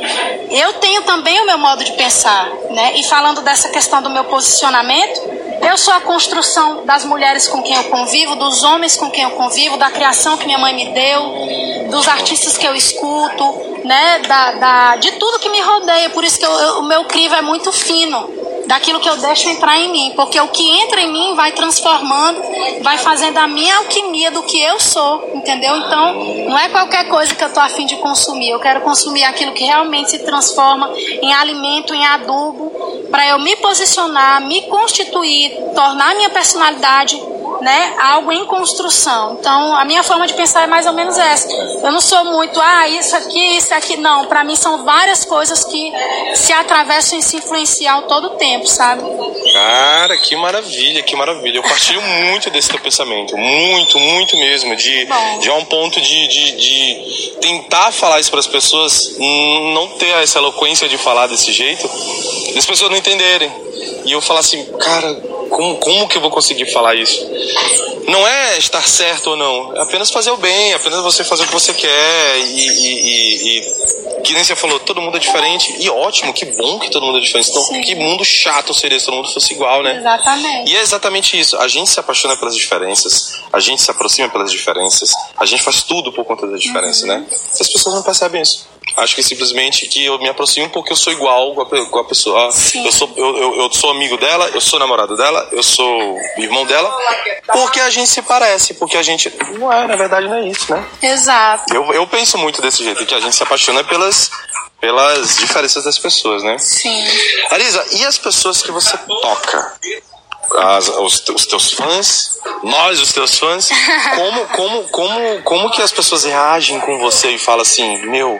Eu tenho também o meu modo de pensar, né? E falando dessa questão do meu posicionamento, eu sou a construção das mulheres com quem eu convivo, dos homens com quem eu convivo, da criação que minha mãe me deu, dos artistas que eu escuto, né? Da, da de tudo que me rodeia. Por isso que eu, eu, o meu crivo é muito fino daquilo que eu deixo entrar em mim, porque o que entra em mim vai transformando, vai fazendo a minha alquimia do que eu sou, entendeu? Então, não é qualquer coisa que eu estou afim de consumir, eu quero consumir aquilo que realmente se transforma em alimento, em adubo, para eu me posicionar, me constituir, tornar minha personalidade né, algo em construção. Então, a minha forma de pensar é mais ou menos essa. Eu não sou muito, ah, isso aqui, isso aqui. Não, para mim são várias coisas que se atravessam e se influenciam todo o tempo, sabe? Cara, que maravilha, que maravilha. Eu partilho muito desse teu pensamento. Muito, muito mesmo. De, de um ponto de, de, de tentar falar isso para as pessoas, não ter essa eloquência de falar desse jeito, e as pessoas não entenderem. E eu falar assim, cara, como, como que eu vou conseguir falar isso? Não é estar certo ou não, é apenas fazer o bem, é apenas você fazer o que você quer e, e, e, e que nem você falou, todo mundo é diferente e ótimo, que bom que todo mundo é diferente. Então, Sim. que mundo chato seria se todo mundo fosse igual, né? Exatamente. E é exatamente isso. A gente se apaixona pelas diferenças, a gente se aproxima pelas diferenças, a gente faz tudo por conta da diferença, uhum. né? As pessoas não percebem isso. Acho que simplesmente que eu me aproximo porque eu sou igual com a, com a pessoa. Sim. Eu sou, eu, eu, eu, sou amigo dela, eu sou namorado dela, eu sou irmão dela, porque a gente se parece, porque a gente. Não é, na verdade não é isso, né? Exato. Eu, eu penso muito desse jeito, que a gente se apaixona pelas, pelas diferenças das pessoas, né? Sim. Arisa, e as pessoas que você toca? As, os, os, teus fãs, nós, os teus fãs, como, como, como, como que as pessoas reagem com você e falam assim, meu,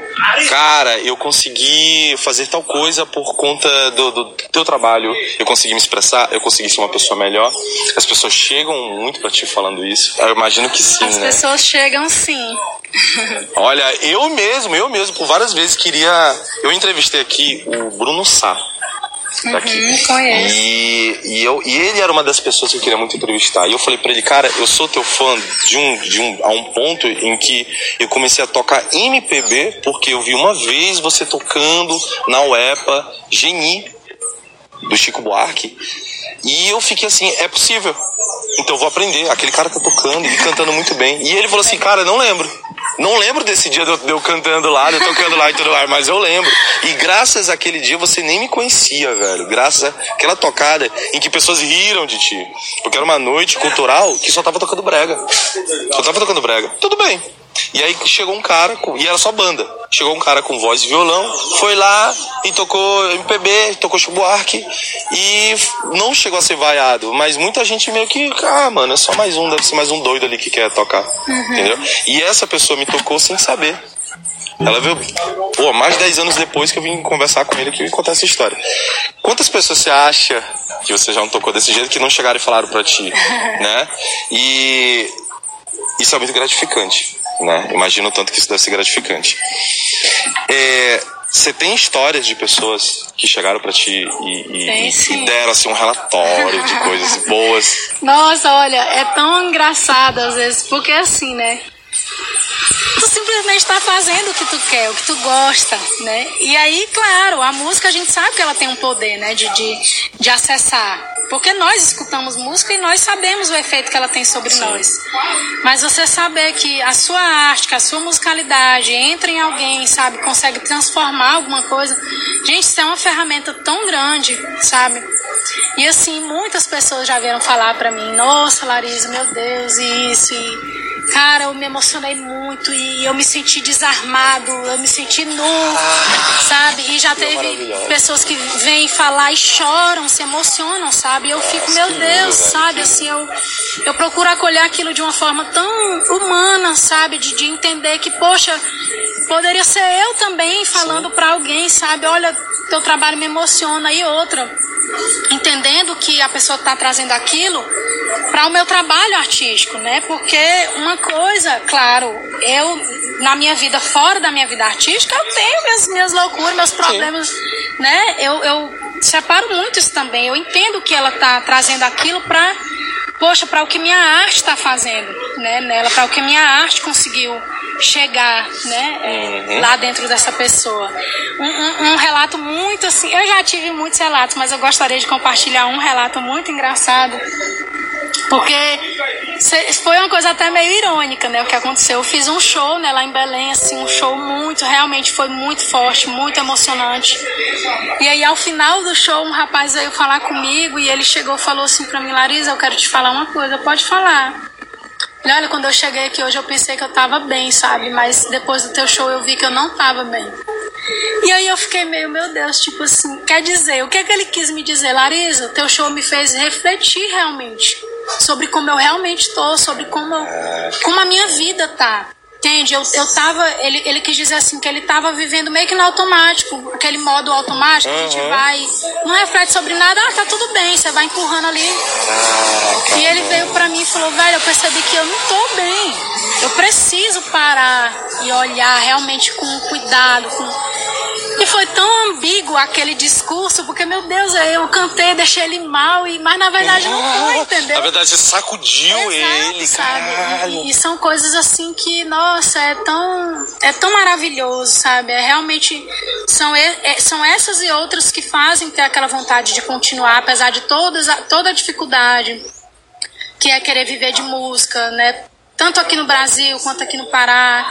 cara, eu consegui fazer tal coisa por conta do, do teu trabalho, eu consegui me expressar, eu consegui ser uma pessoa melhor. As pessoas chegam muito para ti falando isso. Eu imagino que sim, As né? As pessoas chegam sim. Olha, eu mesmo, eu mesmo, por várias vezes queria. Eu entrevistei aqui o Bruno Sá daqui. Uhum, e, e, eu, e ele era uma das pessoas que eu queria muito entrevistar. E eu falei para ele, cara, eu sou teu fã de um, de um, a um ponto em que eu comecei a tocar MPB, porque eu vi uma vez você tocando na UEPA Geni, do Chico Buarque. E eu fiquei assim, é possível. Então eu vou aprender. Aquele cara tá tocando e cantando muito bem. E ele falou assim, cara, não lembro. Não lembro desse dia de eu, cantando lá, de eu tocando lá e tudo mais, mas eu lembro. E graças àquele dia você nem me conhecia, velho. Graças àquela tocada em que pessoas riram de ti. Porque era uma noite cultural que só tava tocando brega. Só tava tocando brega. Tudo bem. E aí chegou um cara, com, e era só banda. Chegou um cara com voz e violão, foi lá e tocou MPB, tocou Buarque e não chegou a ser vaiado, mas muita gente meio que, ah, mano, é só mais um, deve ser mais um doido ali que quer tocar, uhum. entendeu? E essa pessoa me tocou sem saber. Ela veio, pô, mais de 10 anos depois que eu vim conversar com ele que me contar essa história. Quantas pessoas você acha que você já não tocou desse jeito que não chegaram e falaram pra ti, né? E isso é muito gratificante, né? Imagino tanto que isso deve ser gratificante. É, você tem histórias de pessoas que chegaram para ti e, e, e, deram assim um relatório de coisas boas? Nossa, olha, é tão engraçado às vezes, porque assim, né? tu simplesmente está fazendo o que tu quer, o que tu gosta, né? E aí, claro, a música a gente sabe que ela tem um poder, né, de, de, de acessar. Porque nós escutamos música e nós sabemos o efeito que ela tem sobre Sim. nós. Mas você saber que a sua arte, que a sua musicalidade entra em alguém, sabe, consegue transformar alguma coisa. Gente, isso é uma ferramenta tão grande, sabe? E assim, muitas pessoas já vieram falar para mim: "Nossa, Larissa, meu Deus, isso e Cara, eu me emocionei muito e eu me senti desarmado, eu me senti nu, sabe? E já teve pessoas que vêm falar e choram, se emocionam, sabe? Eu fico, meu Deus, sabe? Assim, eu, eu procuro acolher aquilo de uma forma tão humana, sabe? De, de entender que, poxa, poderia ser eu também falando para alguém, sabe? Olha, teu trabalho me emociona e outra. Entendendo que a pessoa está trazendo aquilo para o meu trabalho artístico, né? Porque uma coisa, claro, eu na minha vida fora da minha vida artística, eu tenho minhas, minhas loucuras, meus problemas, Sim. né? Eu, eu separo muito isso também. Eu entendo que ela está trazendo aquilo para, poxa, para o que minha arte está fazendo, né? Nela, para o que minha arte conseguiu chegar, né? Uhum. Lá dentro dessa pessoa. Um, um, um, relato muito assim. Eu já tive muitos relatos, mas eu gostaria de compartilhar um relato muito engraçado porque foi uma coisa até meio irônica, né? O que aconteceu. Eu fiz um show, né, lá em Belém, assim, um show muito, realmente foi muito forte, muito emocionante. E aí, ao final do show, um rapaz veio falar comigo e ele chegou e falou assim pra mim, Larisa, eu quero te falar uma coisa, pode falar. E olha, quando eu cheguei aqui hoje, eu pensei que eu tava bem, sabe? Mas depois do teu show, eu vi que eu não tava bem. E aí eu fiquei meio, meu Deus, tipo assim, quer dizer, o que é que ele quis me dizer? Larisa, teu show me fez refletir realmente sobre como eu realmente estou, sobre como, eu, como a minha vida tá. Entende? Eu, eu tava. Ele, ele quis dizer assim que ele tava vivendo meio que no automático, aquele modo automático, uhum. a gente vai. Não reflete sobre nada, ah, tá tudo bem, você vai empurrando ali. e ele veio pra mim e falou, velho, eu percebi que eu não tô bem. Eu preciso parar e olhar realmente com cuidado, com e foi tão ambíguo aquele discurso, porque, meu Deus, eu cantei, deixei ele mal, e, mas na verdade não foi, entendeu? Na verdade, você sacudiu Exato, ele, sabe? E, e, são coisas assim que, nossa, é tão, é tão maravilhoso, sabe? É realmente. São, é, são essas e outras que fazem ter aquela vontade de continuar, apesar de todas, toda a dificuldade que é querer viver de música, né? Tanto aqui no Brasil quanto aqui no Pará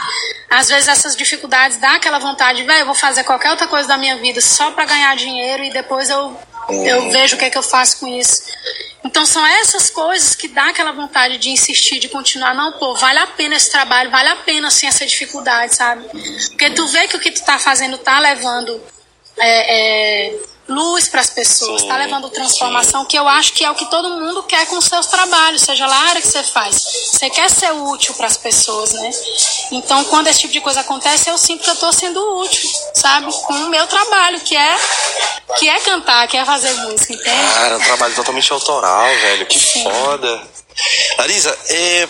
às vezes essas dificuldades dá aquela vontade, velho, eu vou fazer qualquer outra coisa da minha vida só para ganhar dinheiro e depois eu, eu vejo o que, é que eu faço com isso. Então são essas coisas que dá aquela vontade de insistir, de continuar. Não, pô, vale a pena esse trabalho, vale a pena assim essa dificuldade, sabe? Porque tu vê que o que tu tá fazendo tá levando é, é, luz para as pessoas, está levando transformação, sim. que eu acho que é o que todo mundo quer com os seus trabalhos, seja lá a área que você faz. Você quer ser útil para as pessoas, né? Então, quando esse tipo de coisa acontece, eu sinto que eu estou sendo útil, sabe? Com o meu trabalho, que é que é cantar, que é fazer música, entende? Cara, um trabalho totalmente autoral, velho. Que sim. foda. Larisa, é,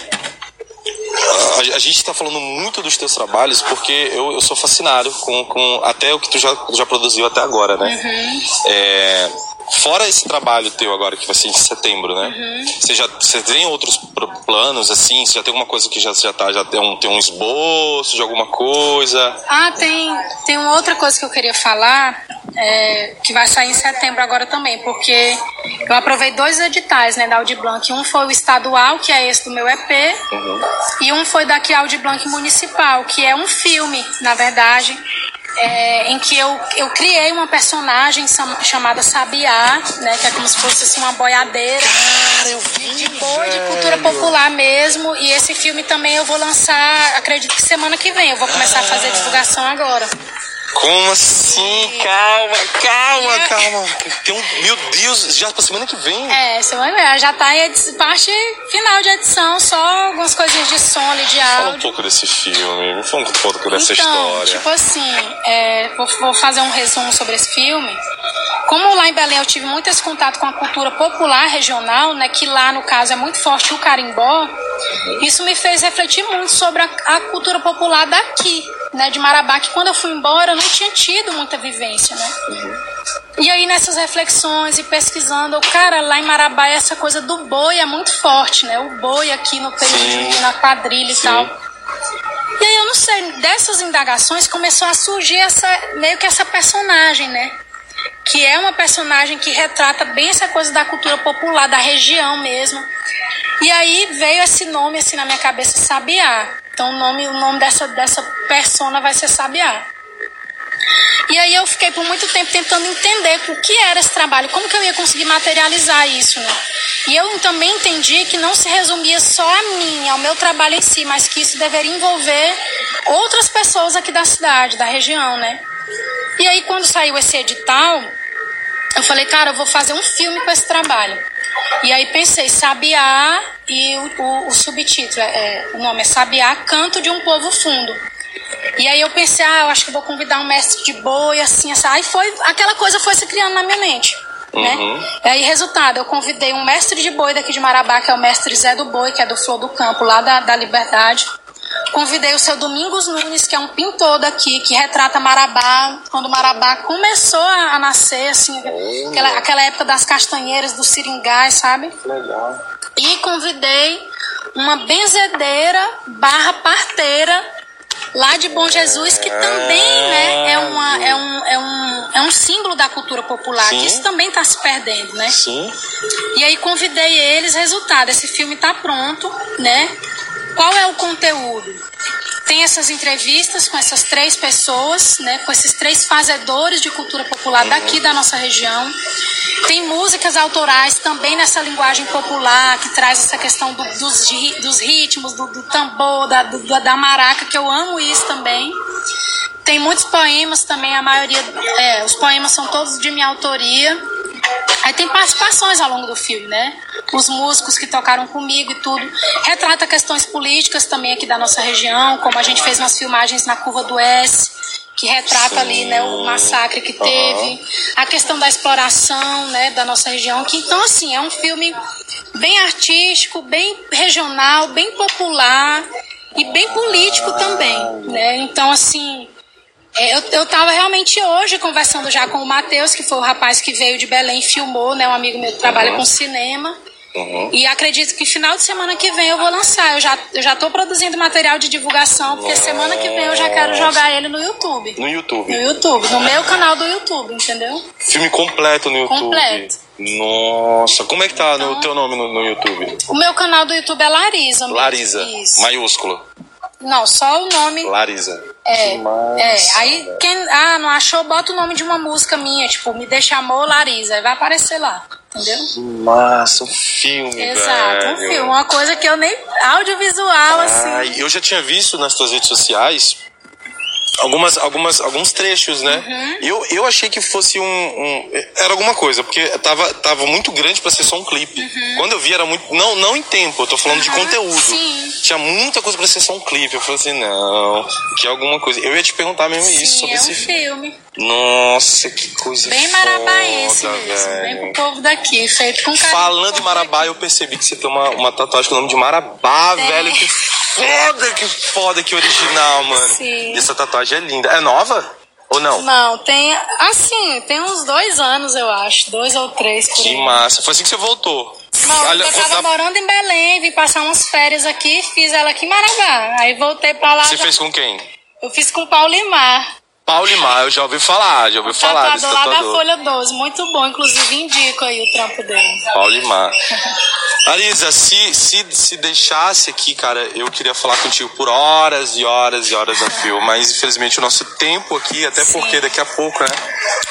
a, a gente está falando muito dos teus trabalhos porque eu, eu sou fascinado com, com até o que tu já, já produziu até agora, né? Uhum. É, fora esse trabalho teu agora, que vai ser em setembro, né? Uhum. Você já você tem outros planos, assim? Você já tem alguma coisa que já, já tá, já tem um, tem um esboço de alguma coisa? Ah, tem, tem uma outra coisa que eu queria falar, é, que vai sair em setembro agora também, porque eu aprovei dois editais, né, da Audi Blanc. Um foi o estadual, que é esse do meu EP, uhum. e um foi daqui Audi Blanc Municipal, que é um filme, na verdade, é, em que eu, eu criei uma personagem chamada Sabiá, né, que é como se fosse assim, uma boiadeira Cara, eu vi, de boi, de cultura popular mesmo. E esse filme também eu vou lançar, acredito que semana que vem. Eu vou começar a fazer divulgação agora. Como assim? Calma, calma, calma. Tem um, meu Deus, já pra semana que vem. É, semana que vem. Já tá em edi- parte final de edição, só algumas coisinhas de som ali, de Fala um áudio. pouco desse filme, me fala um pouco dessa então, história. tipo assim, é, vou, vou fazer um resumo sobre esse filme. Como lá em Belém eu tive muito esse contato com a cultura popular regional, né, que lá no caso é muito forte o carimbó, isso me fez refletir muito sobre a, a cultura popular daqui, né, de Marabá, que quando eu fui embora eu não tinha tido muita vivência, né. E aí nessas reflexões e pesquisando, eu, cara, lá em Marabá essa coisa do boi é muito forte, né, o boi aqui no período na quadrilha e Sim. tal. E aí eu não sei, dessas indagações começou a surgir essa meio que essa personagem, né? Que é uma personagem que retrata bem essa coisa da cultura popular da região mesmo. E aí veio esse nome assim na minha cabeça, Sabiá. Então o nome, o nome dessa dessa persona vai ser Sabiá. E aí eu fiquei por muito tempo tentando entender o que era esse trabalho, como que eu ia conseguir materializar isso, né? E eu também entendi que não se resumia só a mim, ao meu trabalho em si, mas que isso deveria envolver outras pessoas aqui da cidade, da região, né? E aí quando saiu esse edital, eu falei, cara, eu vou fazer um filme com esse trabalho. E aí pensei, Sabiá e o, o- o subtítulo, é, o nome é Sabiá, Canto de um Povo Fundo. E aí eu pensei, ah, eu acho que vou convidar um mestre de boi, assim, assim. Aí foi, aquela coisa foi se criando na minha mente. Né? E aí, resultado, eu convidei um mestre de boi daqui de Marabá, que é o mestre Zé do Boi, que é do Flor do Campo, lá da, da Liberdade. Convidei o seu Domingos Nunes, que é um pintor daqui, que retrata Marabá, quando Marabá começou a, nascer, assim, aquela, aquela época das castanheiras, dos seringais, sabe? Legal. E convidei uma benzedeira barra parteira lá de Bom Jesus, que também né, é, uma, é, um, é, um, é um símbolo da cultura popular, Sim. que isso também está se perdendo, né? Sim. E aí convidei eles, resultado, esse filme está pronto, né? Qual é o conteúdo? Tem essas entrevistas com essas três pessoas, né? Com esses três fazedores de cultura popular daqui da nossa região. Tem músicas autorais também nessa linguagem popular, que traz essa questão do- dos, dos ritmos, do, do tambor, da, do- da maraca, que eu amo isso também. Tem muitos poemas também, a maioria, é, os poemas são todos de minha autoria. Aí tem participações ao longo do filme, né? Os músicos que tocaram comigo e tudo. Retrata questões políticas também aqui da nossa região, como a gente fez umas filmagens na Curva do S, que retrata Sim. ali, né, o massacre que teve, a questão da exploração, né, da nossa região, que então assim, é um filme bem artístico, bem regional, bem popular e bem político também, né? Então assim, Eu, eu tava realmente hoje conversando já com o Matheus, que foi o rapaz que veio de Belém e filmou, né? Um amigo meu que trabalha com cinema. Uhum. E acredito que final de semana que vem eu vou lançar. Eu já, eu já tô produzindo material de divulgação, porque semana que vem eu já quero jogar ele no YouTube. No YouTube. No YouTube, no meu canal do YouTube, entendeu? Filme completo no YouTube. Completo. Nossa, como é que tá no Então- teu nome no, no YouTube? O meu canal do YouTube é Larisa. Larisa. Isso. Não, só o nome. Larisa. É, Massa. é, aí quem ah, não achou, bota o nome de uma música minha, tipo, Me Deixa Amor, Larisa, aí vai aparecer lá, entendeu? Massa, um filme, Exato, um velho. filme, uma coisa que eu nem audiovisual assim. Ai, eu já tinha visto nas tuas redes sociais algumas, algumas, alguns trechos, né? Uhum. Eu, eu achei que fosse um, um- Era alguma coisa, porque tava, tava muito grande pra ser só um clipe. Quando eu vi, era muito. Não, não em tempo, eu tô falando de Uhum, conteúdo. sim. Tinha muita coisa pra ser só um clipe. Eu falei assim, não, que é alguma coisa. Eu ia te perguntar mesmo isso Sim, sobre é um esse filme. Nossa, que coisa Bem foda, marabaense mesmo, bem velho. pro povo daqui, feito com carinho. Falando em Marabá, eu daqui. percebi que você tem uma, uma tatuagem com o nome de Marabá, Tem. velho. Que foda, que foda, que original, mano. Sim. E essa tatuagem é linda. É nova? Ou não? Não, tem, assim, tem uns dois anos, eu acho, dois ou três por Que aí. massa. Foi assim que você voltou. Não, Olha, eu tava na- morando em Belém, vim passar umas férias aqui, fiz ela aqui em Marabá. Aí voltei pra lá. Você já- fez com quem? Eu fiz com o Paulimar. Paulimar, eu já ouvi falar, já ouvi falar desse Tatuador lá da tatuador. Folha 12, muito bom, inclusive indico aí o trampo dele. Paulimar. Larisa, se, se, se deixasse aqui, cara, eu queria falar contigo por horas e horas e horas a fio, mas infelizmente o nosso tempo aqui, até Sim. porque daqui a pouco, né?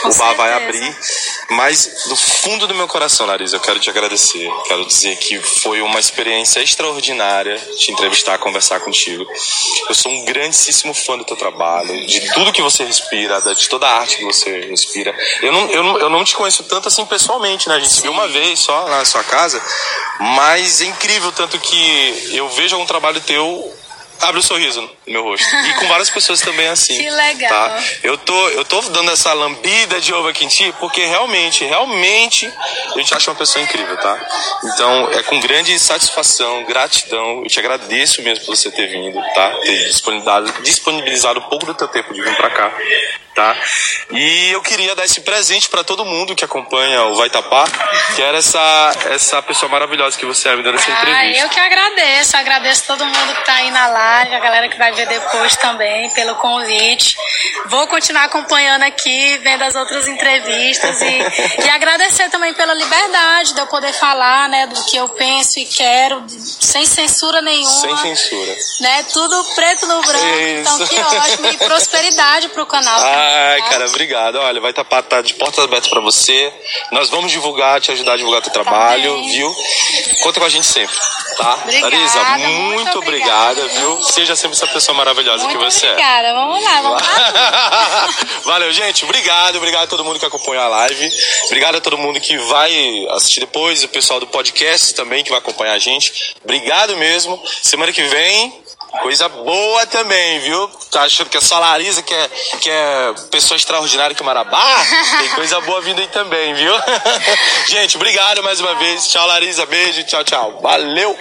Com o bar vai certeza. abrir. Mas do fundo do meu coração, Larissa, eu quero te agradecer. Quero dizer que foi uma experiência extraordinária te entrevistar, conversar contigo. Eu sou um grandíssimo fã do teu trabalho, de tudo que você respira, de toda a arte que você respira. Eu não, eu não, eu não te conheço tanto assim pessoalmente, né? A gente se viu uma vez só lá na sua casa, mas é incrível tanto que eu vejo algum trabalho teu abre um sorriso no meu rosto. E com várias pessoas também assim. Que legal. Tá? Eu tô, eu tô dando essa lambida de ovo aqui em ti porque realmente, realmente a gente acha uma pessoa incrível, tá? Então é com grande satisfação, gratidão. Eu te agradeço mesmo por você ter vindo, tá? Ter disponibilizado, disponibilizado um pouco do teu tempo de vir pra cá, tá? E eu queria dar esse presente pra todo mundo que acompanha o Vai Tapar, que era essa, essa pessoa maravilhosa que você é me dando essa Ah, entrevista. eu que agradeço, agradeço todo mundo que tá aí na live, a galera que vai ver depois também, pelo convite. Vou continuar acompanhando aqui, vendo as outras entrevistas e, e agradecer também pela liberdade de eu poder falar, né, do que eu penso e quero, sem censura nenhuma. Sem censura. Né, tudo preto no branco, então Isso. que ótimo. E prosperidade pro canal também. Ai, tá? cara, obrigado. Olha, vai estar tá de portas abertas pra você. Nós vamos divulgar, te ajudar a divulgar teu trabalho, bem. viu? Conta com a gente sempre, tá? Obrigada, Larisa, muito muito obrigada, obrigada, viu? Seja sempre essa pessoa maravilhosa Muito que você é. obrigada. Vamos lá, vamos lá. Valeu, gente. Obrigado, obrigado a todo mundo que acompanhou a live. Obrigado a todo mundo que vai assistir depois, o pessoal do podcast também que vai acompanhar a gente. Obrigado mesmo. Semana que vem, coisa boa também, viu? Tá achando que é só Larisa, que é, que é pessoa extraordinária que Marabá? Tem coisa boa vindo aí também, viu? gente, obrigado mais uma vez. Tchau, Larisa. Beijo. Tchau, tchau. Valeu.